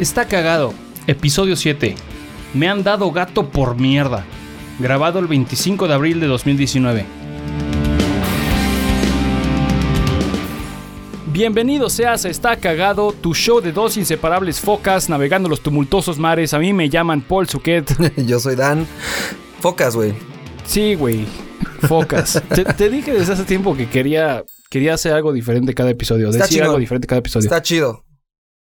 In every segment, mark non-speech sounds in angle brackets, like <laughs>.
Está cagado. Episodio 7. Me han dado gato por mierda. Grabado el 25 de abril de 2019. Bienvenido seas a Está Cagado, tu show de dos inseparables focas navegando los tumultuosos mares. A mí me llaman Paul Suquet. <laughs> Yo soy Dan. Focas, güey. Sí, güey. Focas. <laughs> te, te dije desde hace tiempo que quería, quería hacer algo diferente cada episodio. Está Decir chingón. algo diferente cada episodio. Está chido.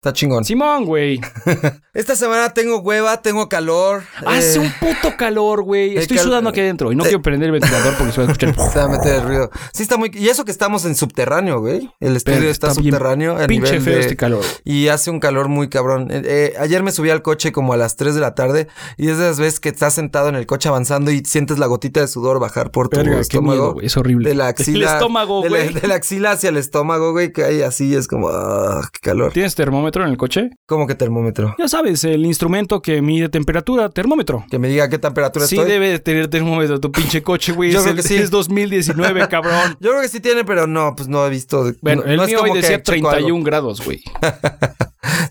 Está chingón. Simón, güey. <laughs> Esta semana tengo hueva, tengo calor. Hace eh, un puto calor, güey. Estoy cal- sudando aquí adentro y no eh, quiero prender el ventilador porque se va a escuchar. <laughs> Se va a meter el ruido. Sí, está muy. Y eso que estamos en subterráneo, güey. El estudio Pero está, está bien subterráneo. Pinche nivel feo de- este calor. Y hace un calor muy cabrón. Eh, eh, ayer me subí al coche como a las 3 de la tarde. Y es de esas veces que estás sentado en el coche avanzando y sientes la gotita de sudor bajar por tu Verga, qué estómago. miedo, güey. Es horrible. De la axila. El estómago, de güey. <laughs> De, la axila hacia el estómago, güey. Que hay así, es como. Ah, qué calor. ¿Tienes termómetro en el coche? ¿Cómo que termómetro? Ya sabes, el instrumento que mide temperatura, termómetro. Que me diga qué temperatura Sí estoy. debe de tener termómetro tu pinche coche, güey. <laughs> Yo Es, creo el- que sí. es 2019, <laughs> cabrón. Yo creo que sí tiene, pero no, pues no he visto. Bueno, no, el no es mío como hoy decía checo algo. 31 grados, güey. <laughs>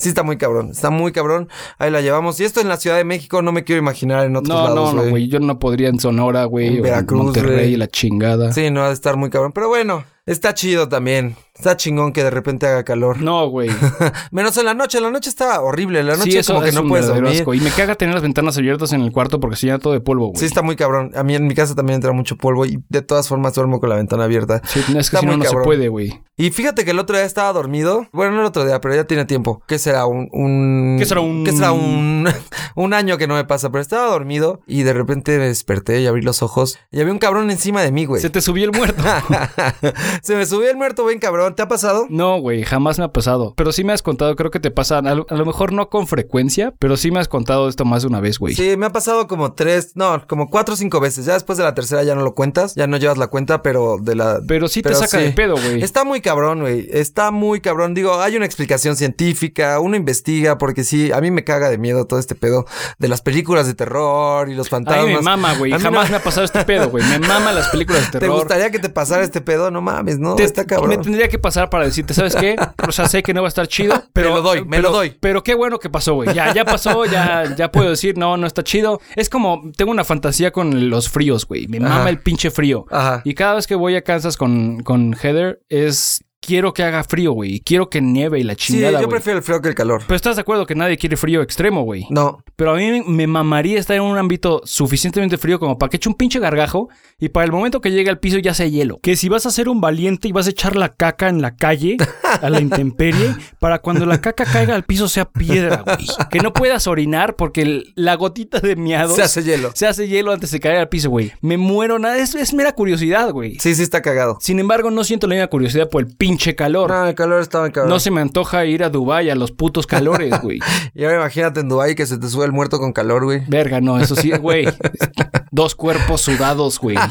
Sí, está muy cabrón. Está muy cabrón. Ahí la llevamos. Y esto en la Ciudad de México no me quiero imaginar en otros No, lados, no, no, güey. Yo no podría en Sonora, güey. En Veracruz, Monterrey, güey. la chingada. Sí, no ha de estar muy cabrón. Pero bueno, está chido también. Está chingón que de repente haga calor. No, güey. <laughs> Menos en la noche. La noche está horrible. La noche Sí, eso como que es no puedes dormir. asco. Y me caga tener las ventanas abiertas en el cuarto porque se llena todo de polvo, güey. Sí, está muy cabrón. A mí en mi casa también entra mucho polvo y de todas formas duermo con la ventana abierta. Sí, es que Está si no, muy no se cabrón. puede, güey. Y fíjate que el otro día estaba dormido. Bueno, no el otro día, pero ya tiene tiempo. ¿Qué será? Un... un... ¿Qué será? Un- ¿Qué será? Un... <laughs> un año que no me pasa. Pero estaba dormido y de repente me desperté y abrí los ojos. Y había un cabrón encima de mí, güey. Se te subió el muerto. <laughs> Se me subió el muerto, bien cabrón. ¿Te ha pasado? No, güey, jamás me ha pasado. Pero sí me has contado, creo que te pasa, a lo, a lo mejor no con frecuencia, pero sí me has contado esto más de una vez, güey. Sí, me ha pasado como tres, no, como cuatro o cinco veces. Ya después de la tercera ya no lo cuentas, ya no llevas la cuenta, pero de la... Pero sí te saca sí. de pedo, güey. Está muy cabrón, güey. Está muy cabrón. Digo, hay una explicación científica, uno investiga, porque sí, a mí me caga de miedo todo este pedo de las películas de terror y los A fantasmas. mí me mama, güey. A Jamás no- me ha pasado este pedo, güey. Me mama las películas de <laughs> ¿Te terror. gustaría que te pasara este pedo? No mames, no, Te- está cabrón. Me tendría que pasar para decirte, ¿sabes qué? O sea, sé que no va a estar chido, pero... <laughs> Me lo doy, me pero- lo doy. Pero qué bueno que pasó, güey. Ya, ya pasó, ya, ya puedo decir, no, no está chido. Es como, tengo una fantasía con los fríos, güey. Me mama el pinche frío. Ajá. Y cada vez que voy a Kansas con, con Heather, es... Quiero que haga frío, güey. Quiero que nieve y la Sí, chingada, yo güey. prefiero el frío que el calor. Pero estás de acuerdo que nadie quiere frío extremo, güey. No. Pero a mí me mamaría estar en un ámbito suficientemente frío como para que eche un pinche gargajo y para el momento que llegue al piso ya sea hielo. Que si vas a ser un valiente y vas a echar la caca en la calle, <laughs> a la intemperie, para cuando la caca caiga al piso sea piedra, güey. Que no puedas orinar porque el- la gotita de miados Se hace hielo. se hace hielo antes de caer al piso, güey. Me muero, nada. Es, es mera curiosidad, güey. Sí, sí está cagado. Sin embargo, no siento la misma curiosidad por el pinche calor. No, el calor está muy cabrón. No se me antoja ir a Dubái a los putos calores, <laughs> güey. Y ahora imagínate en Dubái que se te sube el muerto con calor, güey. Verga, no, eso sí, güey. <laughs> Dos cuerpos sudados, güey. <laughs>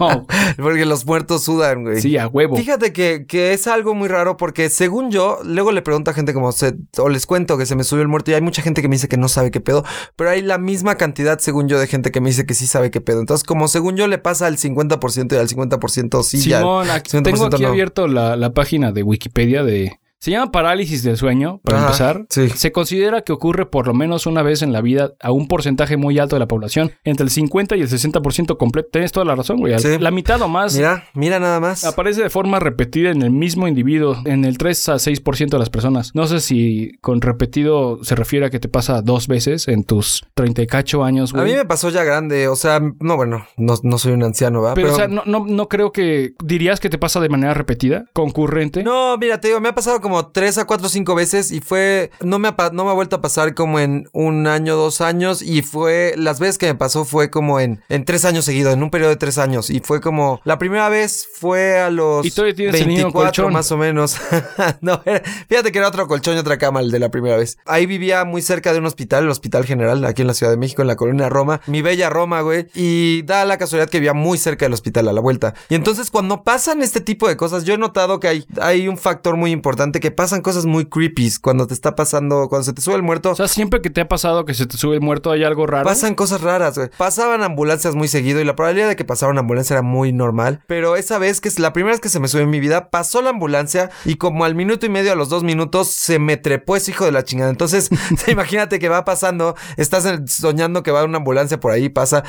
No, Porque los muertos sudan, güey. sí, a huevo. Fíjate que, que es algo muy raro porque según yo, luego le pregunto a gente como se, o les cuento que se me subió el muerto y hay mucha gente que me dice que no sabe qué pedo, pero hay la misma cantidad según yo de gente que me dice que sí sabe qué pedo. Entonces como según yo le pasa al 50% y al 50% sí ya. Simón, aquí- 50% tengo aquí no. abierto la, la página de Wikipedia de... Se llama parálisis del sueño, para Ajá, empezar. sí. Se considera que ocurre por lo menos una vez en la vida a un porcentaje muy alto de la población, entre el 50 y el 60% completo. Tienes toda la razón, güey. Sí. La mitad o más Mira, mira nada más. aparece de forma repetida en el mismo individuo, en el 3 a 6% de las personas. No sé si con repetido se refiere a que te pasa dos veces en tus 38 años, A güey. mí me pasó ya grande, o sea, no, bueno, no, no soy un anciano, ¿verdad? Pero, o sea, no, no, no creo que... ¿Dirías que te pasa de manera repetida? ¿Concurrente? No, mira, te digo, me ha pasado como tres a cuatro o cinco veces y fue, no me, ha, no me ha vuelto a pasar como en un año, dos años y fue, las veces que me pasó fue como en, en tres años seguidos, en un periodo de tres años y fue como, la primera vez fue a los ¿Y todavía tienes el mismo 24 colchón? más o menos. <laughs> no, era- fíjate que era otro colchón y otra cama el de la primera vez. Ahí vivía muy cerca de un hospital, el Hospital General, aquí en la Ciudad de México, en la colonia Roma, mi bella Roma, güey, y da la casualidad que vivía muy cerca del hospital a la vuelta. Y entonces cuando pasan este tipo de cosas, yo he notado que hay, hay un factor muy importante que pasan cosas muy creepy cuando te está pasando, cuando se te sube el muerto. O sea, siempre que te ha pasado que se te sube el muerto hay algo raro. Pasan cosas raras, güey. Pasaban ambulancias muy seguido y la probabilidad de que pasara una ambulancia era muy normal. Pero esa vez, que es la primera vez que se me subió en mi vida, pasó la ambulancia y como al minuto y medio, a los dos minutos, se me trepó ese hijo de la chingada. Entonces, <laughs> <laughs> imagínate que va pasando, estás soñando que va una ambulancia por ahí, pasa.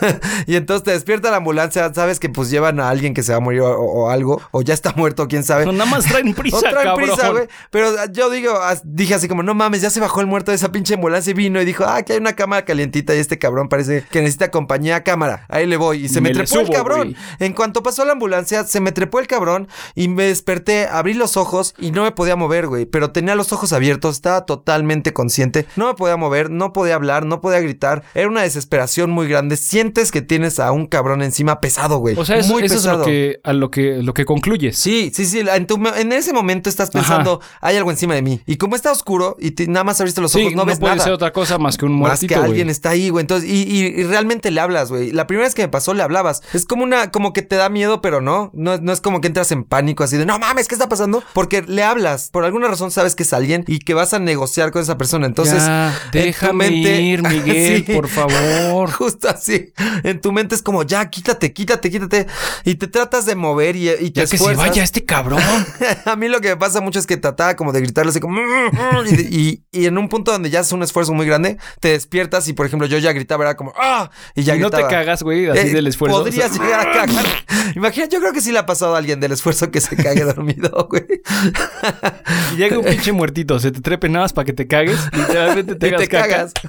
<laughs> y entonces te despierta la ambulancia, sabes que pues llevan a alguien que se va a morir o, o algo, o ya está muerto, quién sabe. No, nada más traen prisa, traen cabrón. Güey. Pero ah, yo digo, dije así como, no mames, ya se bajó el muerto de esa pinche ambulancia y vino y dijo, ah, que hay una cámara calientita y este cabrón parece que necesita compañía cámara. Ahí le voy. Y se me, trepó el cabrón. En cuanto pasó la ambulancia, se me trepó el cabrón y me desperté, abrí los ojos y no me podía mover, güey. Pero tenía los ojos abiertos, estaba totalmente consciente. No me podía mover, no podía hablar, no podía gritar. Era una desesperación muy grande. Sientes que tienes a un cabrón encima pesado, güey. O sea, eso, muy eso es pesado. lo que, a lo que, lo que concluyes. Sí, sí, sí. En, tu- en ese momento estás pensando, hay algo encima de mí. Y como está oscuro y te- nada más abriste los ojos, Sí, no, no, ves puede nada. ser otra cosa más que un más muertito, que alguien está ahí, güey. Entonces, y, y- y realmente le hablas, güey. La primera vez que me pasó, le hablabas. Es como una, como que te da miedo, pero no. No, no es como que entras en pánico así de, no mames, ¿qué está pasando? Porque le hablas. Por alguna razón sabes que es alguien y que vas a negociar con esa persona. Entonces, Ya, en tu déjame mente- ir, <laughs> Miguel, Sí. por favor. <laughs> Justo así. En tu mente es como, ya, quítate, quítate, quítate. Y te tratas de mover y, y te Ya que se esfuerzas. vaya este cabrón. <laughs> a mí lo que me pasa mucho es que trataba como de gritarle así como... Y, y- y en un punto donde ya es un esfuerzo muy grande, te despiertas y, por ejemplo, yo ya gritaba, era como... ¡Ah! Y ya y no te gritaba. cagas, güey, así Eh, del esfuerzo. Podrías O <laughs> sea, llegar a cagar. Imagina, yo creo que sí le ha pasado a alguien del esfuerzo que se cague dormido, güey. y llega un pinche muertito, se te trepe nada más para que te cagues, literalmente te y te cagas. <laughs>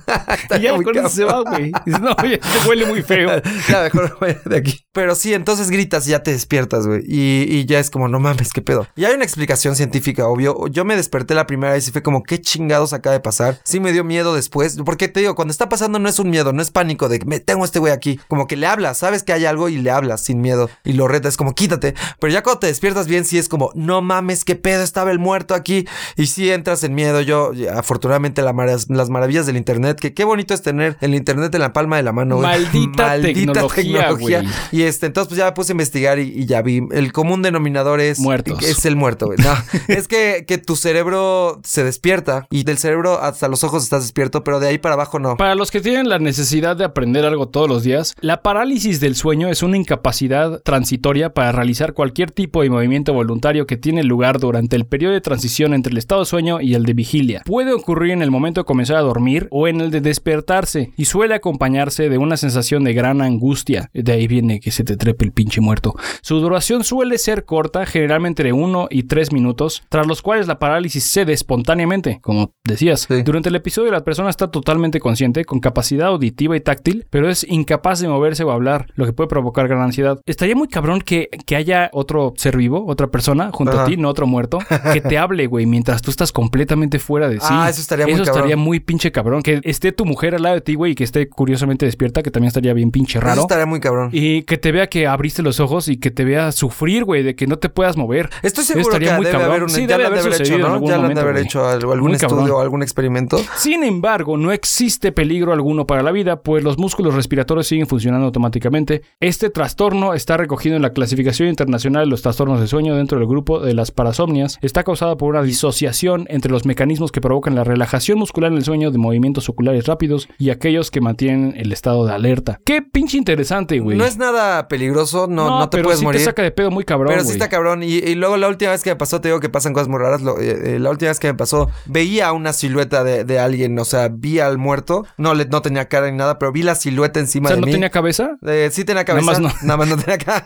Y ya con eso se va, güey. Dices, no, ya te huele muy feo. <laughs> Ya, mejor de aquí. Pero sí, entonces gritas y ya te despiertas, güey. Y, y ya es como, no mames, qué pedo. Y hay una explicación científica, obvio. Yo me desperté la primera vez y fue como, qué chingados acaba de pasar. Sí me dio miedo después. Porque te digo, cuando está pasando no es un miedo, no es pánico de me tengo este güey aquí. Como que le hablas, sabes que hay algo y le hablas sin miedo. Y lo retas, como, quítate. Pero ya cuando te despiertas bien, sí es como, no mames, qué pedo, estaba el muerto aquí. Y sí entras en miedo. Yo, ya, afortunadamente, la las maravillas del internet, que qué bonito es tener el internet en la palma de la mano, güey. Maldita <laughs> tecnología, güey. Y este, entonces pues ya me puse a investigar y, y ya vi. El común denominador es. Muertos. Es el muerto, güey. No, <laughs> es que, que tu cerebro se despierta y del cerebro hasta los ojos estás despierto, pero de ahí para abajo no. Para los que tienen la necesidad de aprender algo todos los días, la parálisis del sueño es una incapacidad transitoria para realizar cualquier tipo de movimiento voluntario que tiene lugar durante el periodo de transición entre el estado de sueño y el de vigilia. Puede ocurrir en el momento de comenzar a dormir o en el de despertarse y suele acompañarse de una sensación de gran angustia. De ahí viene que se te trepe el pinche muerto. Su duración suele ser corta, generalmente entre 1 y 3 minutos, tras los cuales la parálisis cede espontáneamente, como decías. Sí. Durante el episodio la persona está totalmente consciente, con capacidad auditiva y táctil, pero es incapaz de moverse o hablar, lo que puede provocar gran ansiedad. Estaría muy cabrón que, que haya otro ser vivo, otra persona junto a ti, no otro muerto, que te hable, güey, mientras tú estás completamente fuera de sí. Ah, eso estaría muy Eso estaría muy pinche cabrón. Que esté tu mujer al lado de ti, güey, y que esté curiosamente despierta, que también estaría bien pinche Eso raro. estaría muy cabrón. Y que te vea que abriste los ojos y que te vea sufrir, güey, de que no te puedas mover. Estoy Eso seguro que estaría muy debe cabrón. haber Sí, ya debe lo han de haber hecho, ¿no? algún Ya lo han de momento, haber güey. hecho al- algún Muy estudio o algún experimento. Sin embargo, no existe peligro alguno para la vida, pues los músculos respiratorios siguen funcionando automáticamente. Este trastorno está recogido en la clasificación internacional de los trastornos de sueño dentro del grupo de las parasomnias. Está causada por una disociación entre los mecanismos que provocan la relajación muscular en el sueño de movimientos oculares rápidos y aquellos que mantienen el estado de alerta. Qué pinche interesante, güey. No es nada peligroso, no, no, te pero puedes sí morir. te saca de pedo muy cabrón, Pero sí está cabrón. Y, y luego la última vez que me pasó, te digo que pasan cosas muy raras. lo- eh, eh, la última vez que me pasó, veía una silueta de, de alguien. O sea, vi al muerto. No, le, no tenía cara ni nada, pero vi la silueta encima O sea, de ¿no mí. tenía cabeza? Eh, sí tenía cabeza. Nada más <laughs> Nada más no tenía cabeza.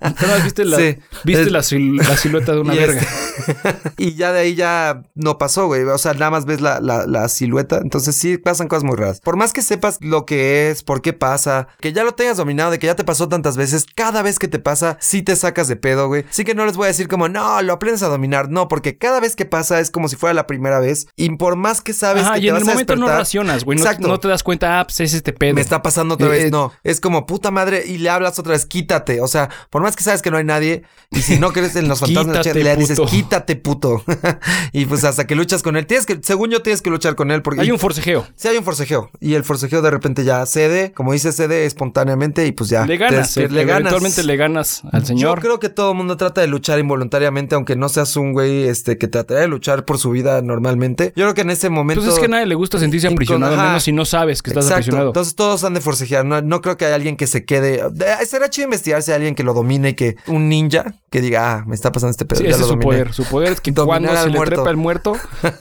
Nada más viste la, Sí. viste la, sil- la silueta de una <laughs> Y verga. este- <laughs> y ya de ahí ya no pasó, güey. O sea, nada más ves la, la, la silueta. Entonces sí pasan cosas muy raras. Por más que sepas lo que es, por qué pasa, que ya lo tengas dominado, de que ya te pasó tantas veces, cada vez que te pasa, sí te sacas de pedo, güey. Sí que no les voy a decir como, no, lo aprendes a dominar. No, porque cada vez que pasa es como si fuera la primera vez. Y por más que sabes Ajá, que y te en vas el a momento no racionas, güey. No, no te das cuenta, ah, pues es este pedo. Me está pasando otra Eh, vez. eh, No, es como puta madre y le hablas otra vez, quítate. O sea, por más que sabes que no hay nadie y si no <laughs> crees en los fantasmas, Quítate, le dices, puto. quítate, puto. <laughs> y pues hasta que luchas con él. Tienes que, según yo, tienes que luchar con él porque Hay un forcejeo. sí hay un forcejeo y el forcejeo de repente ya cede, como dice, cede espontáneamente y pues ya. Le te ganas, despier- eh, eventualmente le ganas al señor. Yo creo que todo el mundo trata de luchar involuntariamente, aunque no seas un güey güey, este, que trataría de luchar por su vida normalmente. Yo creo que en ese momento. Pues es que a nadie le gusta sentirse aprisionado, ajá. menos si no sabes que estás Exacto. aprisionado. Entonces todos han de forcejear. No, no creo que haya alguien que se quede. de- Será chido investigar si hay alguien que lo domine y que un ninja que diga, ah, me está pasando este pedo. Sí, ya ese lo es su dominé". poder. Su poder es que <laughs> Dominar cuando se le muerto. trepa el muerto,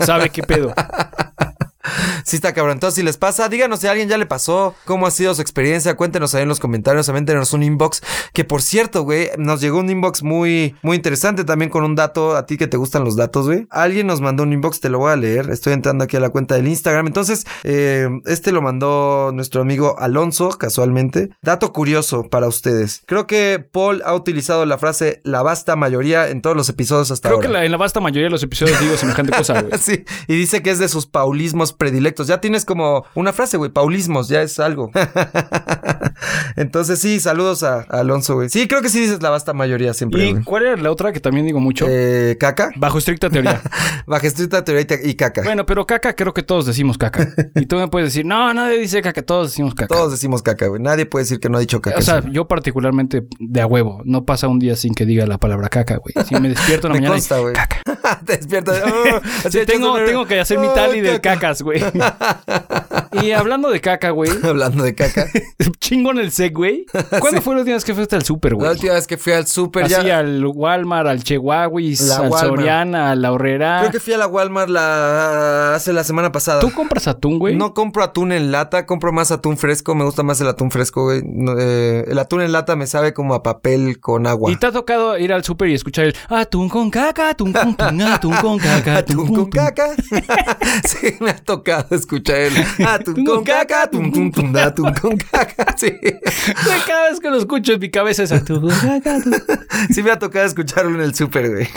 sabe qué pedo. <laughs> <laughs> Sí está cabrón. Entonces, si les pasa, díganos si a alguien ya le pasó, cómo ha sido su experiencia, cuéntenos ahí en los comentarios, avéntenos un inbox, que por cierto, güey, nos llegó un inbox muy, muy interesante también con un dato, a ti que te gustan los datos, güey. Alguien nos mandó un inbox, te lo voy a leer, estoy entrando aquí a la cuenta del Instagram. Entonces, eh, este lo mandó nuestro amigo Alonso, casualmente. Dato curioso para ustedes. Creo que Paul ha utilizado la frase la vasta mayoría en todos los episodios hasta Creo ahora. que la- en la vasta mayoría de los episodios digo semejante cosa, <laughs> güey. Sí, y dice que es de sus paulismos predilectos. Ya tienes como una frase, güey, paulismos, ya es algo. <laughs> Entonces sí, saludos a, a Alonso, güey. Sí, creo que sí dices la vasta mayoría siempre, ¿Y güey. cuál era la otra que también digo mucho? Eh, caca, Bajo estricta teoría. <laughs> baja estricta teoría y, te- y caca. Bueno, pero caca creo que todos decimos caca. Y tú me puedes decir, no, nadie dice caca, todos decimos caca. Todos decimos caca, güey. Nadie puede decir que no ha dicho caca. O sea, sí. yo particularmente de a huevo. No pasa un día sin que diga la palabra caca, güey. Si me despierto en la <laughs> me mañana consta, caca. <laughs> Te despiertas. oh, Sí, tengo, tengo que hacer mi Oh, tally del caca. cacas, güey. <laughs> y hablando de caca, güey. <laughs> Hablando de caca. Chingón el sec, güey. ¿Cuándo fue la última vez que fuiste al súper, La güey? última vez que fui al súper ya. al Walmart, al Chehuahuis, La al Walmart. Soriana, a la Horrera. Creo que fui a la Walmart la hace la semana pasada. ¿Tú compras atún, güey? No compro atún en lata, compro más atún fresco. Me gusta más el atún fresco, güey. No, eh, el atún en lata me sabe como a papel con agua. ¿Y te ha tocado ir al súper y escuchar el atún con caca, atún con atún con caca, Atún con tun, tun"? caca. <laughs> sí, me ha tocado escuchar el atún con caca, atún, atún con caca. Sí. Cada vez que lo escucho en mi cabeza es atún con caca, atún. Sí me ha tocado escucharlo en el súper, güey.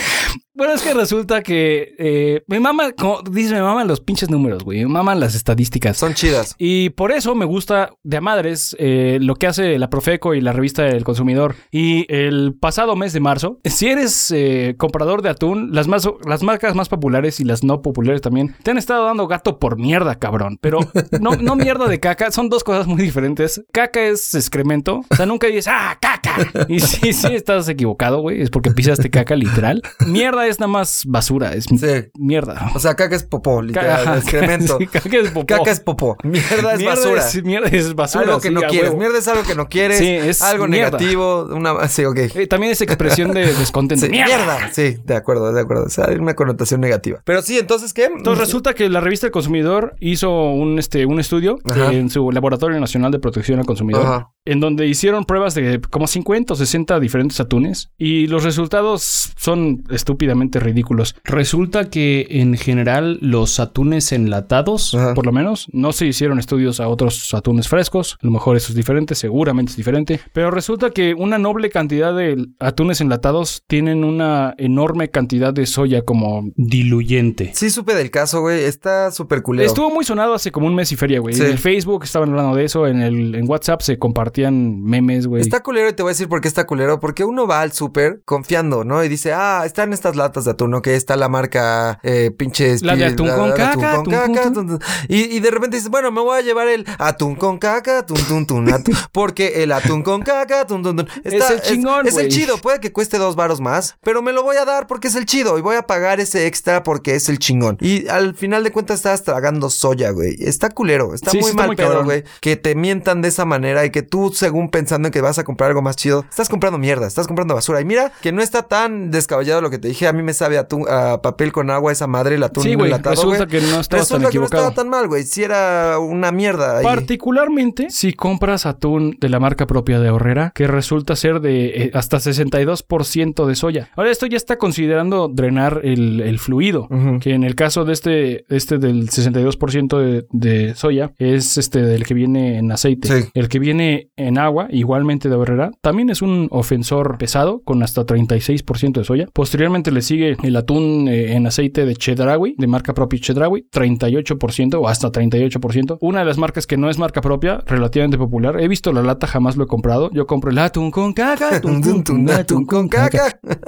Bueno, es que resulta que eh, me mama, como dice, me maman los pinches números, güey. Me maman las estadísticas. Son chidas. Y por eso me gusta de a madres eh, lo que hace la Profeco y la revista del consumidor. Y el pasado mes de marzo, si eres eh, comprador de atún, las, más, las marcas más populares y las no populares también te han estado dando gato por mierda, cabrón. Pero no, no mierda de caca, son dos cosas muy diferentes. Caca es excremento. O sea, nunca dices, ¡ah, caca! Y sí, sí, estás equivocado, güey. Es porque pisaste caca literal. Mierda es nada más basura, es Sí. mierda. O sea, caca es popó, literal, Ajá, excremento. sí, caca es popó. Caca es popó. Mierda es Mierda basura. es- mierda es basura. algo que sí, no quieres. huevo. Mierda es algo que no quieres. Sí, es algo mierda. negativo. Una... Sí, ok. Eh, también es expresión de <laughs> descontento. ¡Mierda! mierda. Sí, de acuerdo, de acuerdo. O sea, hay una connotación negativa. Pero sí, entonces, ¿qué? Entonces resulta que la revista El Consumidor hizo un, este, un estudio Ajá. en su Laboratorio Nacional de Protección al Consumidor, Ajá. en donde hicieron pruebas de como 50 o 60 diferentes atunes y los resultados son estúpidamente ridículos. Resulta que en general los atunes enlatados, Ajá. por lo menos, no se hicieron estudios a otros atunes frescos. A lo mejor eso es diferente, seguramente es diferente. Pero resulta que una noble cantidad de atunes enlatados tienen una enorme cantidad de soya como diluyente. Sí, supe del caso, güey. Está súper culero. Estuvo muy sonado hace como un mes y feria, güey. Sí. En el Facebook estaban hablando de eso, en el en WhatsApp se compartían memes, güey. Está culero y te voy a decir por qué está culero. Porque uno va al súper confiando, ¿no? Y dice, ah, están estas latas de atún, ¿no? Que está la marca eh, pinches... La de atún con caca, atún con. Y, y de repente dices, bueno, me voy a llevar el atún con caca, atún, tun, tun, atún. <laughs> Porque el atún con caca, atún, tun, tun. Es el chingón, Es, el güey. chido. Puede que cueste dos varos más, pero me lo voy a dar porque es el chido. Y voy a pagar ese extra porque es el chingón. Y al final de cuentas estás tragando soya, güey. Está culero. Está Sí, sí muy está mal muy pedo, güey. Que te mientan de esa manera y que tú, según pensando en que vas a comprar algo más chido, estás comprando mierda, estás comprando basura. Y mira que no está tan descabellado lo que te dije. A mí me sabe a, tu- a papel con agua esa madre, el atún Sí, güey, resulta güey. que no estabas tan que no estaba tan mal, güey. Si era una mierda. ahí. Particularmente si compras atún de la marca propia de Horrera, que resulta ser de eh, hasta 62% de soya. Ahora, esto ya está considerando drenar el, el fluido, que en el caso de este, este del 62% de, de soya, es este del que viene en aceite. Sí. El que viene en agua, igualmente de Horrera, también es un ofensor pesado con hasta 36% de soya. Posteriormente le sigue el atún eh, en aceite de Chedraui, de marca propia Chedraui, 38% o hasta 38%. Una de las marcas que no es marca propia, relativamente popular. He visto la lata, jamás lo he comprado. Yo compro el atún con caca, atún, con.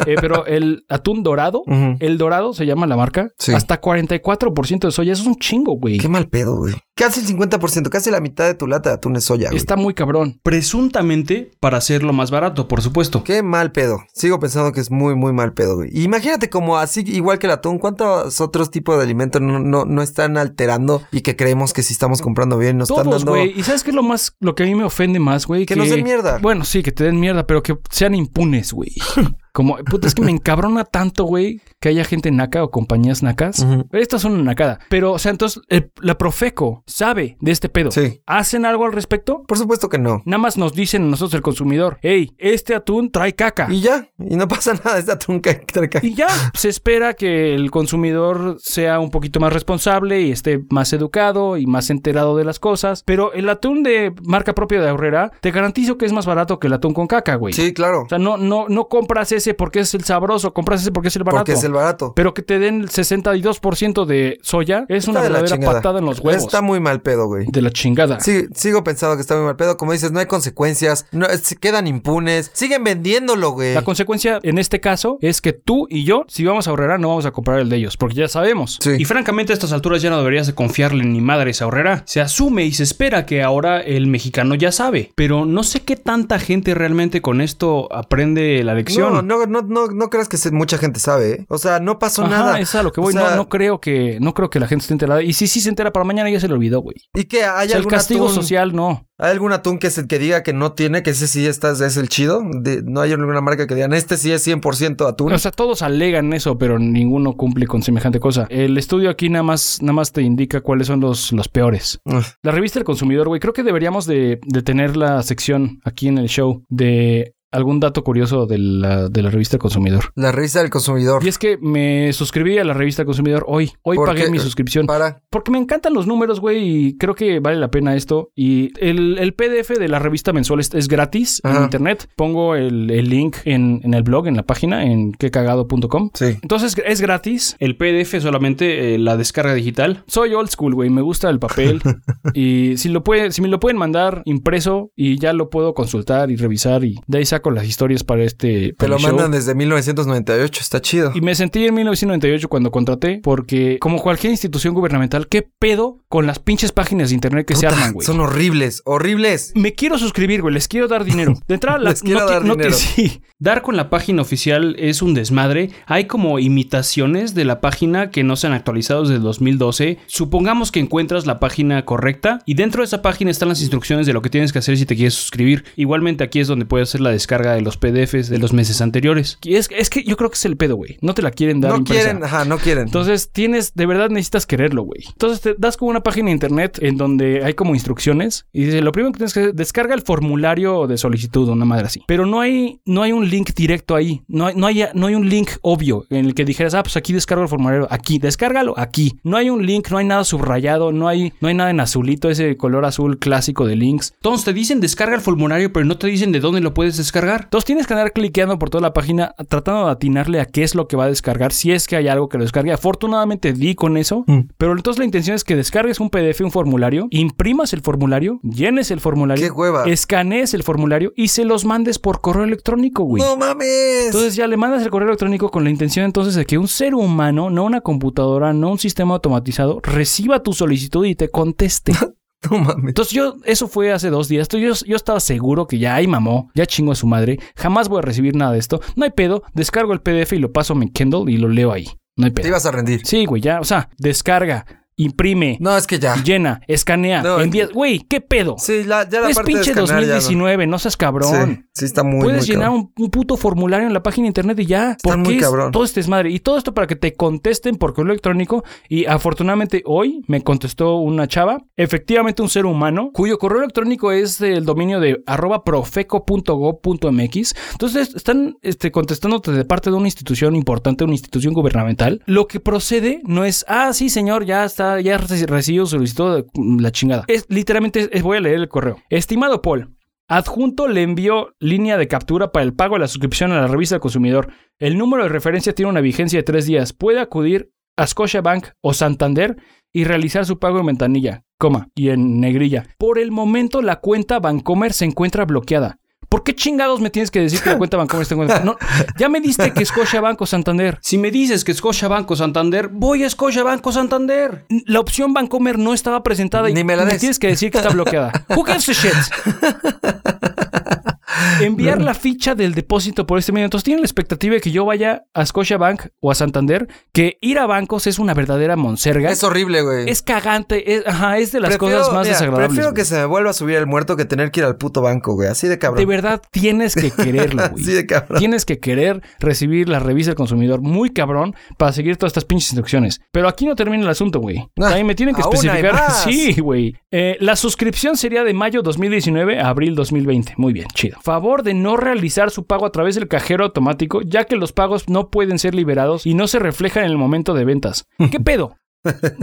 Eh, pero el atún dorado, El dorado se llama la marca, Sí. hasta 44% de soya. Eso es un chingo, güey. Qué mal pedo, güey. casi el 50%, casi la mitad de tu lata de atún es soya, güey. Está muy cabrón. Presuntamente para hacerlo más barato, por supuesto. Qué mal pedo. Sigo pensando que es muy, muy mal pedo, güey. Imagínate como así, igual que el atún, ¿cuántos otros tipos de alimentos no, no, no están alterando y que creemos que si estamos comprando bien nos están Todos, dando... güey. ¿Y sabes qué es lo más, lo que a mí me ofende más, güey? Que nos den mierda. Bueno, sí, que te den mierda, pero que sean impunes, güey. <laughs> Como, puta, es que me encabrona tanto, güey, que haya gente naca o compañías nacas. Ujú. Estas son una nacada. Pero, o sea, entonces, el- la Profeco sabe de este pedo. Sí. ¿Hacen algo al respecto? Por supuesto que no. Nada más nos dicen nosotros, el consumidor, hey, este atún trae caca. Y ya, y no pasa <laughs> nada, este atún trae caca. Y ya se espera que el consumidor sea un poquito más responsable y esté más educado y más enterado de las cosas. Pero el atún de marca propia de Aurrera, te garantizo que es más barato que el atún con caca, güey. Sí, claro. O sea, no, no, no compras ese porque es el sabroso, compras ese porque es el barato. Porque es el barato. Pero que te den el 62% de soya es una Está verdadera patada en los huevos. Está muy mal pedo, güey. De la chingada. Sí, sigo pensando que está muy mal pedo. Como dices, no hay consecuencias, no, se quedan impunes. Siguen vendiéndolo, güey. La consecuencia en este caso es que tú y yo, si vamos a Aurrera, no vamos a comprar el de ellos, porque ya sabemos. Sí. Y francamente a estas alturas ya no deberías de confiarle ni madres a Herrera. Se asume y se espera que ahora el mexicano ya sabe. Pero no sé qué tanta gente realmente con esto aprende la lección. No, no, no, no, no creas que mucha gente sabe, ¿eh? O sea, no pasó Ajá, nada. es a lo que voy. O sea, no, no creo que, no creo que la gente esté enterada. Y si sí se entera para mañana, ya se le olvidó, güey. Y que hay O sea, el algún castigo atún, social no. ¿Hay algún atún que, se, que diga que no tiene, que ese sí es el chido? De- no hay alguna marca que digan, este sí es 100% atún. O sea, todos alegan eso, pero ninguno cumple con semejante cosa. El estudio aquí nada más, nada más te indica cuáles son los, los peores. La revista del consumidor, güey, creo que deberíamos de, de tener la sección aquí en el show de algún dato curioso de la, de la revista del consumidor. La revista del consumidor. Y es que me suscribí a la revista del consumidor hoy. Hoy ¿Por pagué qué? mi suscripción. Para. Porque me encantan los números, güey, y creo que vale la pena esto. Y el, el PDF de la revista mensual es, es gratis en internet. Pongo el, el link en, en el blog, en la página, en quecagado.com. Sí. Entonces es gratis. El PDF solamente eh, la descarga digital. Soy old school, güey. Me gusta el papel. <laughs> y si, lo puede, si me lo pueden mandar impreso y ya lo puedo consultar y revisar y de ahí saco las historias para este Te lo show. mandan desde 1998, está chido. Y me sentí en 1998 cuando contraté, porque como cualquier institución gubernamental, ¿qué pedo con las pinches páginas de internet que se arman, güey? Son horribles, horribles. Me quiero suscribir, güey. Les quiero dar dinero. De entrada, <laughs> la- Les quiero no, dar no dinero. sí. Dar con la página oficial es un desmadre. Hay como imitaciones de la página que no se han actualizado desde el 2012. Supongamos que encuentras la página correcta y dentro de esa página están las instrucciones de lo que tienes que hacer si te quieres suscribir. Igualmente aquí es donde puedes hacer la descarga de los PDFs de los meses anteriores. Y es, es que yo creo que es el pedo, güey. No te la quieren dar No impresa. quieren, ajá, no quieren. Entonces tienes, de verdad necesitas quererlo, güey. Entonces te das como una página de internet en donde hay como instrucciones y dice, lo primero que tienes que hacer, descarga el formulario de solicitud, una madre así. Pero no hay, no hay un link directo ahí. No hay, no hay, no hay un link obvio en el que dijeras, ah, pues aquí descargo el formulario, aquí, descárgalo, aquí. No hay un link, no hay nada subrayado, no hay, no hay nada en azulito, ese color azul clásico de links. Entonces te dicen descarga el formulario pero no te dicen de dónde lo puedes descargar. Entonces tienes que andar cliqueando por toda la página tratando de atinarle a qué es lo que va a descargar, si es que hay algo que lo descargue. Afortunadamente di con eso, Mm. pero entonces la intención es que descargues un PDF, un formulario, imprimas el formulario, llenes el formulario, Qué hueva. escanees el formulario y se los mandes por correo electrónico, güey. ¡No mames! Entonces ya le mandas el correo electrónico con la intención entonces de que un ser humano, no una computadora, no un sistema automatizado, reciba tu solicitud y te conteste. <laughs> <laughs> no mames. Entonces yo, eso fue hace dos días. Entonces yo, yo estaba seguro que ya, ay mamó, ya chingo a su madre. Jamás voy a recibir nada de esto. No hay pedo. Descargo el PDF y lo paso a mi Kindle y lo leo ahí. No hay Te pedo. ibas a rendir. Sí, güey, ya. O sea, descarga, imprime, No, es que ya. llena, escanea, No, envía. Güey, ¿qué pedo? Sí, la, ya la es parte de pinche escanear no. 2019, no. seas cabrón. Sí, sí está muy, Puedes muy llenar un, un puto formulario en la página de internet y ya. Está ¿Por muy qué es cabrón. todo este desmadre? Y todo esto para que te contesten por correo electrónico. Y afortunadamente hoy me contestó una chava, efectivamente un ser humano, cuyo correo electrónico es el dominio de arroba profeco.gov.mx. Entonces están este, contestándote de parte de una institución importante, una institución gubernamental. Lo que procede no es, ah, sí, señor, ya está, ya reci- recibió solicitud de la chingada. Es literalmente, voy a leer el correo. Estimado Paul, Adjunto le envió línea de captura para el pago de la suscripción a la revista del consumidor. El número de referencia tiene una vigencia de tres días. Puede acudir a Scotiabank o Santander y realizar su pago en ventanilla, coma, y en negrilla. Por el momento la cuenta Bancomer se encuentra bloqueada. ¿Por qué chingados me tienes que decir que la cuenta Bancomer está en cuenta? No, ya me diste que Scotia Banco Santander. Si me dices que Scotia Banco Santander, voy a Scotia Banco Santander. La opción Bancomer no estaba presentada y Ni me la des. tienes que decir que está bloqueada. Who gives a shit? <laughs> Enviar la ficha del depósito por este medio. Entonces tienen la expectativa de que yo vaya a Scotia Bank o a Santander, que ir a bancos es una verdadera monserga. Es horrible, güey. Es cagante, es, ajá, es de las Prefiero- cosas más mira, desagradables. Prefiero güey. que se me vuelva a subir el muerto que tener que ir al puto banco, güey. Así de cabrón. De verdad, tienes que quererlo, <laughs> güey. Así de cabrón. Tienes que querer recibir la revista del consumidor muy cabrón para seguir todas estas pinches instrucciones. Pero aquí no termina el asunto, güey. Ah, Ahí me tienen que especificar. <laughs> Sí, güey. Eh, la suscripción sería de mayo 2019 a abril 2020. Muy bien, chido. Favor de no realizar su pago a través del cajero automático, ya que los pagos no pueden ser liberados y no se reflejan en el momento de ventas. <laughs> ¿Qué pedo?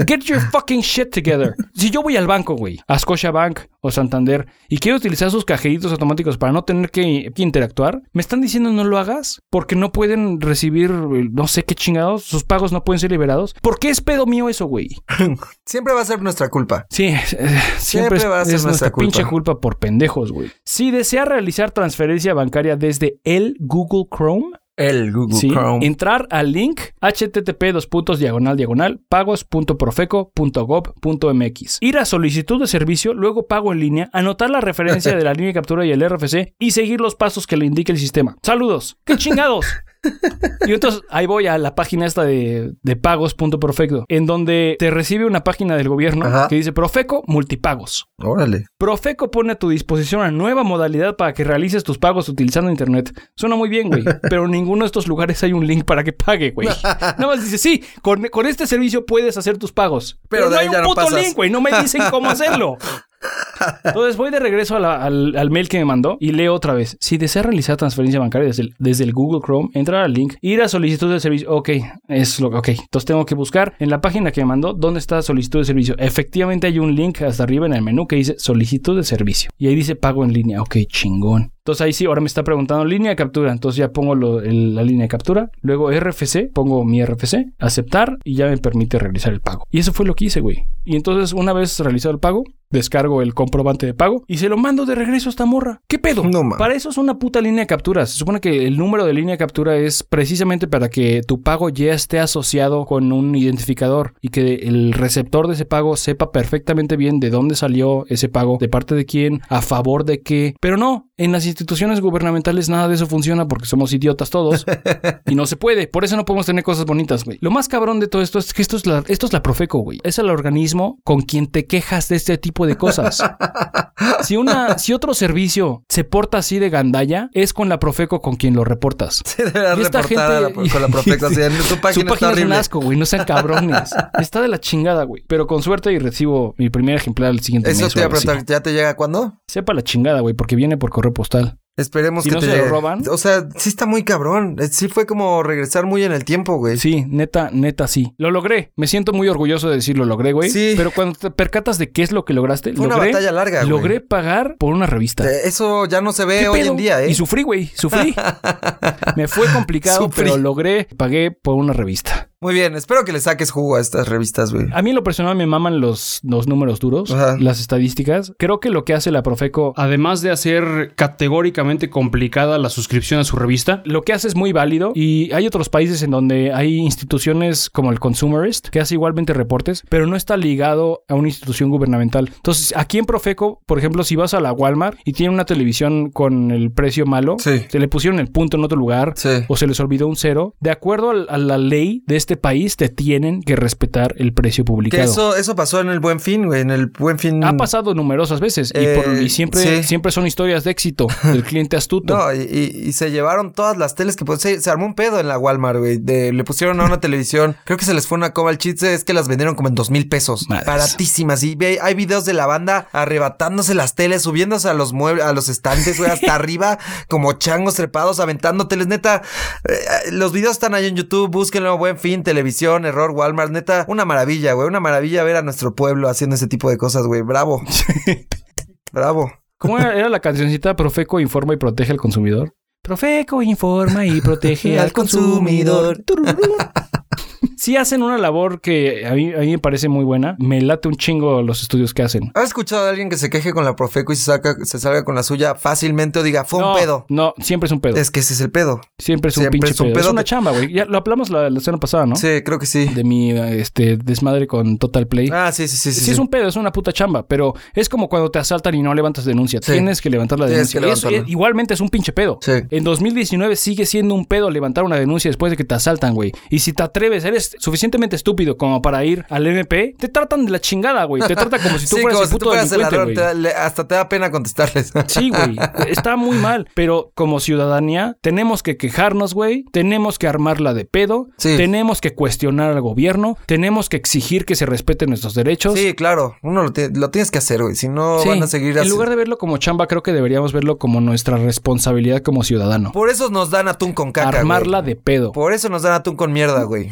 Get your fucking shit together. Si yo voy al banco, güey, a Scotia Bank o Santander, y quiero utilizar sus cajeritos automáticos para no tener que, que interactuar, me están diciendo no lo hagas porque no pueden recibir, eh, no sé qué chingados, sus pagos no pueden ser liberados. ¿Por qué es pedo mío eso, güey? <laughs> Siempre va a ser nuestra culpa. Sí, eh, siempre, es, va a ser es nuestra nuestra culpa. pinche culpa por pendejos, güey. Si desea realizar transferencia bancaria desde el Google Chrome, El Google Sí, Chrome. entrar al link http dos puntos diagonal diagonal pagos.profeco.gov.mx. Ir a solicitud de servicio, luego pago en línea, anotar la referencia de la <laughs> línea de captura y el RFC y seguir los pasos que le indique el sistema. Saludos. ¡Qué chingados! <laughs> <laughs> Y entonces ahí voy a la página esta de, de pagos.profeco, en donde te recibe una página del gobierno Ajá. que dice Profeco Multipagos. Órale. Profeco pone a tu disposición una nueva modalidad para que realices tus pagos utilizando Internet. Suena muy bien, güey. <laughs> Pero en ninguno de estos lugares hay un link para que pague, güey. <laughs> Nada más dice, sí, con, con este servicio puedes hacer tus pagos. Pero no hay un no puto pasas. link, güey. No me dicen cómo hacerlo. Entonces voy de regreso al, al mail que me mandó y leo otra vez. Si desea realizar transferencia bancaria desde el, desde el Google Chrome, entrar al link, ir a solicitud de servicio. Ok, es lo ok. Entonces tengo que buscar en la página que me mandó dónde está solicitud de servicio. Efectivamente hay un link hasta arriba en el menú que dice solicitud de servicio. Y ahí dice pago en línea. Ok, chingón. Entonces ahí sí, ahora me está preguntando línea de captura. Entonces ya pongo lo- el- la línea de captura. Luego RFC, pongo mi RFC, aceptar y ya me permite realizar el pago. Y eso fue lo que hice, güey. Y entonces una vez realizado el pago, descargo el comprobante de pago y se lo mando de regreso a esta morra. ¿Qué pedo? No mames. Para eso es una puta línea de captura. Se supone que el número de línea de captura es precisamente para que tu pago ya esté asociado con un identificador y que el receptor de ese pago sepa perfectamente bien de dónde salió ese pago, de parte de quién, a favor de qué. Pero no, en las instituciones gubernamentales nada de eso funciona porque somos idiotas todos <laughs> y no se puede. Por eso no podemos tener cosas bonitas, güey. Lo más cabrón de todo esto es que esto es la, esto es la Profeco, güey. Es el organismo con quien te quejas de este tipo de cosas. <laughs> Si, una, si otro servicio se porta así de gandalla, es con la Profeco con quien lo reportas. <laughs> Sí, deberías Y esta reportar a la- gente- con la Profeco. así, Su página página es un asco, güey. No sean cabrones. Está de la chingada, güey. Pero con suerte y recibo mi primer ejemplar el siguiente Eso mes. te o iba a preguntar. ¿Ya te llega cuándo? Sepa la chingada, güey, porque viene por correo postal. Esperemos Si que no te se lo roban. O sea, sí está muy cabrón. Eh, Sí fue como regresar muy en el tiempo, güey. Sí, neta, neta, sí. Lo logré. Me siento muy orgulloso de decir lo logré, güey. Sí. Pero cuando te percatas de qué es lo que lograste, Fue una logré, batalla larga, güey. logré pagar por una revista. Eh, Eso ya no se ve ¿Qué hoy pedo? en día, ¿eh? Y sufrí, güey, sufrí. <laughs> Me fue complicado, Sufrí. pero logré, pagué por una revista. Muy bien, espero que le saques jugo a estas revistas, güey. A mí en lo personal me maman los, los números duros, Ajá. las estadísticas. Creo que lo que hace la Profeco, Además de hacer categóricamente complicada la suscripción a su revista, lo que hace es muy válido y hay otros países en donde hay instituciones como el Consumerist que hace igualmente reportes, pero no está ligado a una institución gubernamental. Entonces, aquí en Profeco, por ejemplo, si vas a la Walmart y tiene una televisión con el precio malo, Sí. se le pusieron el punto en otro lugar, Sí. o se les olvidó un cero, de acuerdo al- a la ley de este país, te tienen que respetar el precio Que publicado. eso, eso pasó en el Buen Fin, güey. En el Buen Fin. Ha pasado numerosas veces y, Eh, por- y siempre, sí. siempre son historias de éxito del cliente astuto. <laughs> No, y, y- y se llevaron todas las teles que pues, se, se armó un pedo en la Walmart, güey. Le pusieron a una televisión. <laughs> Creo que se les fue una coba al chiste. Es que las vendieron como en dos mil pesos. Madres. Baratísimas. Y ve, hay videos de la banda arrebatándose las teles, subiéndose a los muebles, a los estantes, güey, hasta <laughs> arriba, como changos trepados, aventando teles. Neta, eh, los videos están ahí en YouTube. Búsquenlo. Buen fin, televisión, error, Walmart. Neta, una maravilla, güey. Una maravilla ver a nuestro pueblo haciendo ese tipo de cosas, güey. Bravo. <laughs> Bravo. ¿Cómo era, era la cancioncita Profeco informa y protege al consumidor? Profeco informa y protege al consumidor. <laughs> Sí hacen una labor que a mí, a mí me parece muy buena. Me late un chingo los estudios que hacen. ¿Has escuchado a alguien que se queje con la Profeco y se, saca, se salga con la suya fácilmente o diga, fue un pedo? No, siempre es un pedo. Es que ese es el pedo. siempre es un siempre pinche es un pedo. Es una chamba, güey. Ya lo hablamos la, la semana pasada, ¿no? Sí, creo que sí. De mi este, desmadre con Total Play. Ah, sí, sí, sí. Sí, sí, es sí. un pedo, es una puta chamba, pero es como cuando te asaltan y no levantas denuncia. Sí. Tienes que levantar la denuncia. igualmente es un pinche pedo. En 2019 sigue siendo un pedo levantar una denuncia después de que te asaltan, güey. Y si te atreves, eres suficientemente estúpido como para ir al MP, te tratan de la chingada, güey. Te tratan como si tú <laughs> Sí, fueras como el si tú puto fueras el te da- le- hasta te da pena contestarles. <laughs> Sí, güey. Está muy mal. Pero como ciudadanía, tenemos que quejarnos, güey. Tenemos que armarla de pedo. Sí. Tenemos que cuestionar al gobierno. Tenemos que exigir que se respeten nuestros derechos. Sí, claro. Uno lo, tiene- lo tienes que hacer, güey. Si no, Sí. van a seguir En así. lugar de verlo como chamba, creo que deberíamos verlo como nuestra responsabilidad como ciudadano. Por eso nos dan atún con caca, armarla güey. de pedo. Por, Por eso nos dan atún con mierda, güey.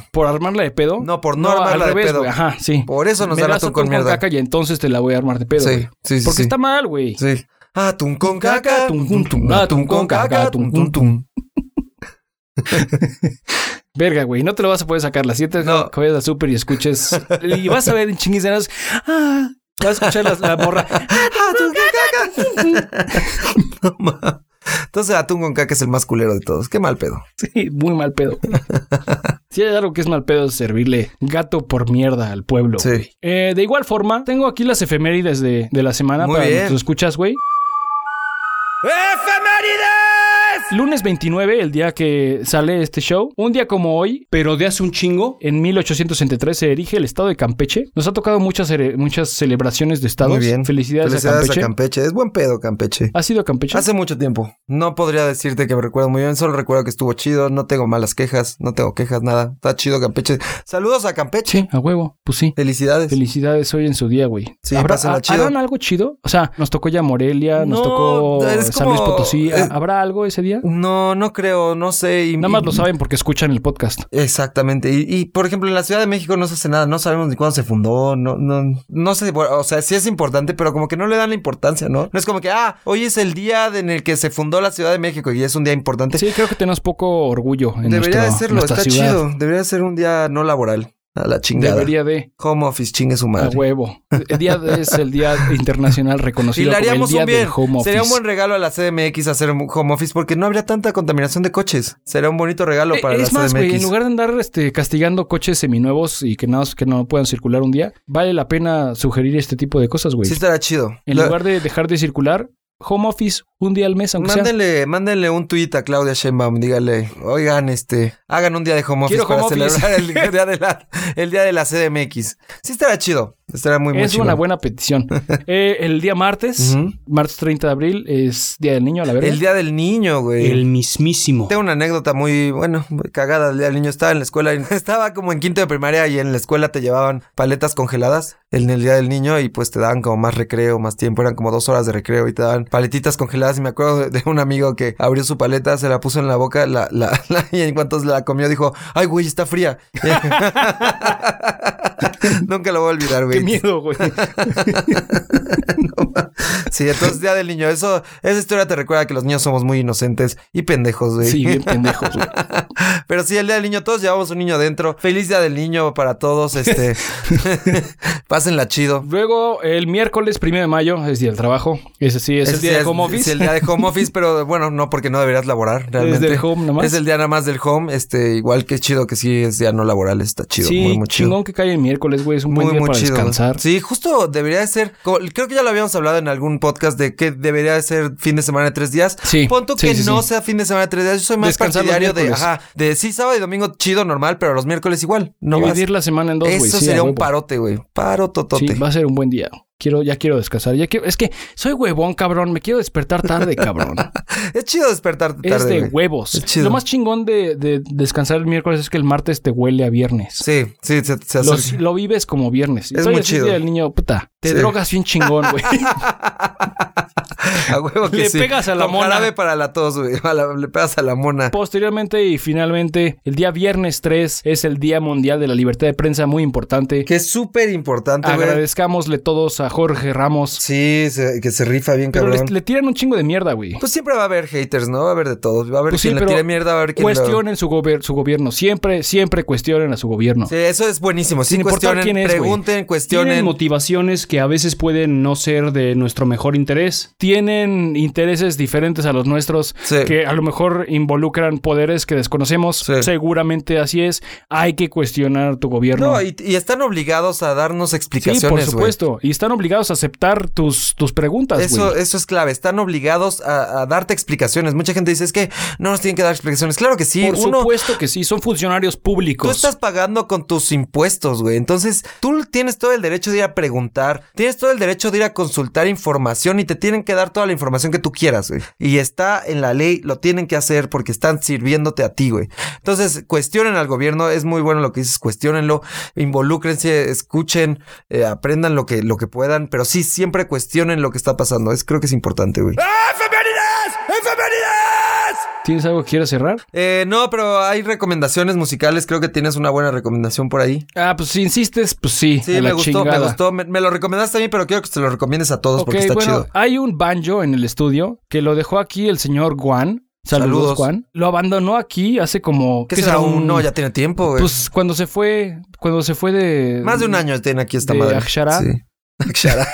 Armarla de pedo. No, por no armarla de pedo. Ajá, sí. Por eso nos Me das atún con mierda. caca y entonces te la voy a armar de pedo, Sí, sí, sí, Porque sí. está mal, güey. Sí. Atún con caca. Tum, tum. Atún con caca. Tum, tum. Verga, güey. No te lo vas a poder sacar. Las siete No. que vayas súper y escuches. y vas a ver en chinguizanas. Ah, vas a escuchar la, la morra. Atún con caca. <laughs> No, ma. Entonces atún con caca es el más culero de todos. Qué mal pedo. Sí, muy mal pedo. <laughs> Si hay algo que es mal pedo es servirle gato por mierda al pueblo. Sí. Eh, de igual forma, tengo aquí las efemérides de, de la semana Muy para bien. nuestros escuchas, güey. Lunes 29, el día que sale este show. Un día como hoy, Pero de hace un chingo. en 1863, se erige el estado de Campeche. Nos ha tocado muchas, cere- muchas celebraciones de estados. Muy bien. Felicidades, Felicidades a Campeche. a Campeche. Es buen pedo, Campeche. ¿Ha sido Campeche? Hace mucho tiempo. No podría decirte que me recuerdo muy bien. Solo recuerdo que estuvo chido. No tengo malas quejas. No tengo quejas, nada. Está chido Campeche. Saludos a Campeche. Sí, a huevo. Pues sí. Felicidades. Felicidades hoy en su día, güey. Sí, ¿Habrá- ha- chido. ¿Harán algo chido? O sea, nos tocó ya Morelia, nos No, tocó es San Luis como- Potosí. es- ¿Habrá algo ese día? No, no creo. No sé. Y, Nada más y- lo saben porque escuchan el podcast. Exactamente. Y, y, por ejemplo, en la Ciudad de México no se hace nada. No sabemos ni cuándo se fundó. No, no, no sé. O sea, sí es importante, pero como que no le dan la importancia, ¿no? No es como que, ah, hoy es el día en el que se fundó la Ciudad de México y es un día importante. Sí, creo que tenemos poco orgullo en Debería nuestro- de serlo. nuestra Está ciudad. chido. Debería ser un día no laboral. A la chingada. Debería de. Home office, chingue su A huevo. El día de- es el día internacional Y reconocido como el día un bien. del home office. Sería un buen regalo a la CDMX hacer un home office porque no habría tanta contaminación de coches. Sería un bonito regalo Eh, para es la más, güey, en CDMX. lugar de andar este, castigando coches seminuevos y que no, que no puedan circular un día, vale la pena sugerir este tipo de cosas, güey. Sí estará chido. en lugar de dejar de circular, home office un día al mes, aunque sea. Mándenle, mándenle un tweet a Claudia Sheinbaum, dígale, oigan, este, hagan un día de home office Quiero para home office. celebrar el <laughs> día, de la, el día de la CDMX. Sí estará chido, estará muy, muy Es chido. una buena petición. <laughs> Eh, el día martes, martes 30 de abril, es Día del Niño, a la verdad. El día del niño, güey. El mismísimo. Tengo una anécdota muy, bueno, muy cagada del día del niño. Estaba en la escuela, y <laughs> estaba como en quinto de primaria y en la escuela te llevaban paletas congeladas en el día del niño y pues te daban como más recreo, más tiempo. Eran como dos horas de recreo y te daban paletitas congeladas. Y me acuerdo de, un amigo que abrió su paleta, se la puso en la boca la, la, <laughs> la- y en cuanto la comió dijo, ay, güey, está fría. <laughs> Nunca lo voy a olvidar, güey. Qué miedo, güey. <laughs> Sí, entonces Día del Niño. Eso, esa historia te recuerda que los niños somos muy inocentes y pendejos, güey. Sí, bien pendejos, güey. Pero sí, el Día del Niño, todos llevamos un niño dentro. Feliz Día del Niño para todos, este. Pásenla chido. Luego, el miércoles primero de mayo es Día del Trabajo. Ese sí, es el Ese día de es- home office. El día de home office, pero bueno, no porque no deberías laborar realmente. del home. Es el día nada más del home. Este, igual que chido que sí es día no laboral, está chido. sí, muy, muy chido. chingón que cae el miércoles, güey. Es un Muy, buen día muy para chido. descansar. Sí, justo debería de ser. Creo que ya lo habíamos hablado en algún podcast de que debería de ser fin de semana de tres días. Sí, sí, que sí, no sea fin de semana de tres días. Yo soy más Descansar partidario de, ajá, de sí, sábado y domingo chido, normal, pero los miércoles igual. No. Dividir la semana en dos, güey. Eso sería un parote, güey. Paro totote. Sí, va a ser un buen día. Quiero, ya quiero descansar. Ya quiero, es que soy huevón, cabrón. Me quiero despertar tarde, cabrón. <laughs> Es chido despertarte es tarde, de güey. huevos. Es. Lo más chingón de, de descansar el miércoles es que el martes te huele a viernes. Sí, sí, se, se Lo, vives como viernes. Es Soy muy chido. del niño, puta. Te Sí. drogas bien chingón, güey. <laughs> A huevo que Le sí. pegas a la Con mona. para la tos, güey. <laughs> La- le pegas a la mona. Posteriormente y finalmente, el día viernes 3 es el Día Mundial de la Libertad de Prensa, muy importante. Que es súper importante, güey. Agradezcámosle todos a Jorge Ramos. Sí, se- que se rifa bien, Pero cabrón. le, le tiran un chingo de mierda, güey. Pues siempre va a haber haters, ¿no? Va a haber de todos. Va a haber Pues sí, le tire mierda, va a haber quien lo- Cuestionen su, gober- su gobierno. Siempre, siempre cuestionen a su gobierno. Sí, eso es buenísimo. Sí, Sin importar cuestionen, quién es, güey. pregunten, Tienen cuestionen. motivaciones que a veces pueden no ser de nuestro mejor interés. Tienen intereses diferentes a los nuestros Sí. que a lo mejor involucran poderes que desconocemos. Sí. Seguramente así es. Hay que cuestionar tu gobierno. No, y, y están obligados a darnos sí, explicaciones, por güey. supuesto. Y están obligados a aceptar tus, tus preguntas, Eso, eso es clave. Están obligados a, a darte explicaciones. Mucha gente dice, es que no nos tienen que dar explicaciones. Claro que sí. Por Uno, supuesto que sí, son funcionarios públicos. Tú estás pagando con tus impuestos, güey. Entonces, tú tienes todo el derecho de ir a preguntar, tienes todo el derecho de ir a consultar información y te tienen que dar toda la información que tú quieras, güey. Y está en la ley, lo tienen que hacer porque están sirviéndote a ti, güey. Entonces, cuestionen al gobierno, es muy bueno lo que dices, cuestionenlo, involúcrense, escuchen, eh, aprendan lo que, lo que puedan, pero sí, siempre cuestionen lo que está pasando. Es, creo que es importante, güey. ¿Tienes algo que quieras cerrar? Eh, no, pero hay recomendaciones musicales, creo que tienes una buena recomendación por ahí. Ah, pues si insistes, pues sí. Sí, a la me gustó, chingada. me gustó. Me, me lo recomendaste a mí, pero quiero que te lo recomiendes a todos porque está bueno, chido. hay un banjo en el estudio que lo dejó aquí el señor Juan. Saludos, Saludos. Juan. Lo abandonó aquí hace como... ¿Qué será un...? No, ya tiene tiempo, güey. Pues cuando se fue, cuando se fue de... Más de un año tiene aquí esta de madre. Akshara. Sí. Akshara.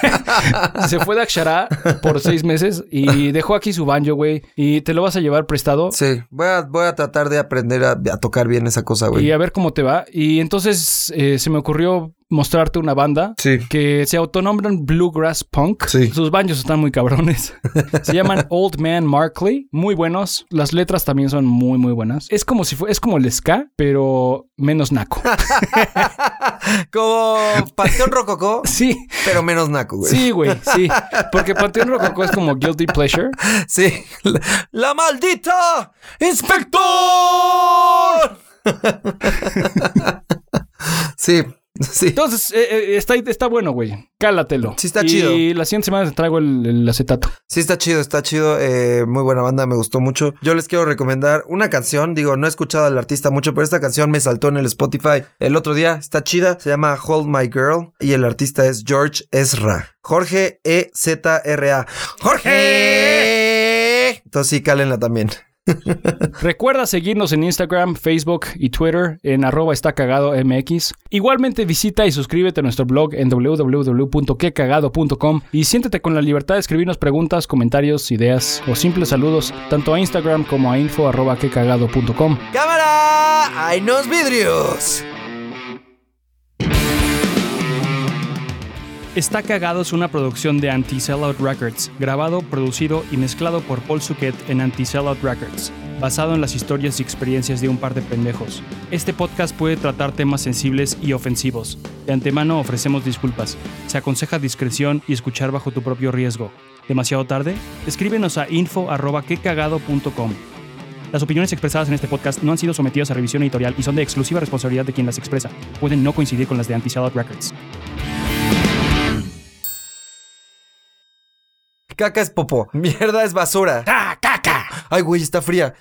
<laughs> Se fue de Akshara por seis meses y dejó aquí su banjo, güey. Y te lo vas a llevar prestado. sí, voy a, voy a tratar de aprender a, a tocar bien esa cosa, güey. Y a ver cómo te va. Y entonces eh, se me ocurrió mostrarte una banda Sí. que se autonombran Bluegrass Punk. Sí. Sus banjos están muy cabrones. <laughs> se llaman Old Man Markley. Muy buenos. Las letras también son muy, muy buenas. Es como si fue, es como el ska, pero menos naco. <laughs> Como Panteón Rococó, <laughs> sí. pero menos naco, güey. Sí, güey, sí. Porque Panteón Rococó es como guilty pleasure. Sí. La, la maldita inspector. sí, <laughs> sí. Entonces, eh, eh, está, está bueno, güey. Cálatelo. Sí está y chido. Y la siguiente semana te traigo el, el acetato. Sí, está chido, está chido. eh, muy buena banda, me gustó mucho. Yo les quiero recomendar una canción. Digo, no he escuchado al artista mucho, pero esta canción me saltó en el Spotify el otro día. Está chida. Se llama Hold My Girl y el artista es George Ezra. Jorge E E-Z-R-A. ¡Jorge! Entonces sí, cálenla también. Recuerda seguirnos en Instagram, Facebook y Twitter en arroba está. Igualmente visita y suscríbete a nuestro blog en www.quecagado.com y siéntete con la libertad de escribirnos preguntas, comentarios, ideas o simples saludos tanto a Instagram como a info arroba. ¡Cámara! ¡Hay nos vidrios! Está Cagado es una producción de Anti-Sellout Records, grabado, producido y mezclado por Paul Suquet en Anti-Sellout Records, basado en las historias y experiencias de un par de pendejos. Este podcast puede tratar temas sensibles y ofensivos. De antemano ofrecemos disculpas. Se aconseja discreción y escuchar bajo tu propio riesgo. ¿Demasiado tarde? Escríbenos a info.quecagado.com. Las opiniones expresadas en este podcast no han sido sometidas a revisión editorial y son de exclusiva responsabilidad de quien las expresa. Pueden no coincidir con las de Anti-Sellout Records. Caca es popó. Mierda es basura. ¡Ah, caca! Ay, güey, está fría.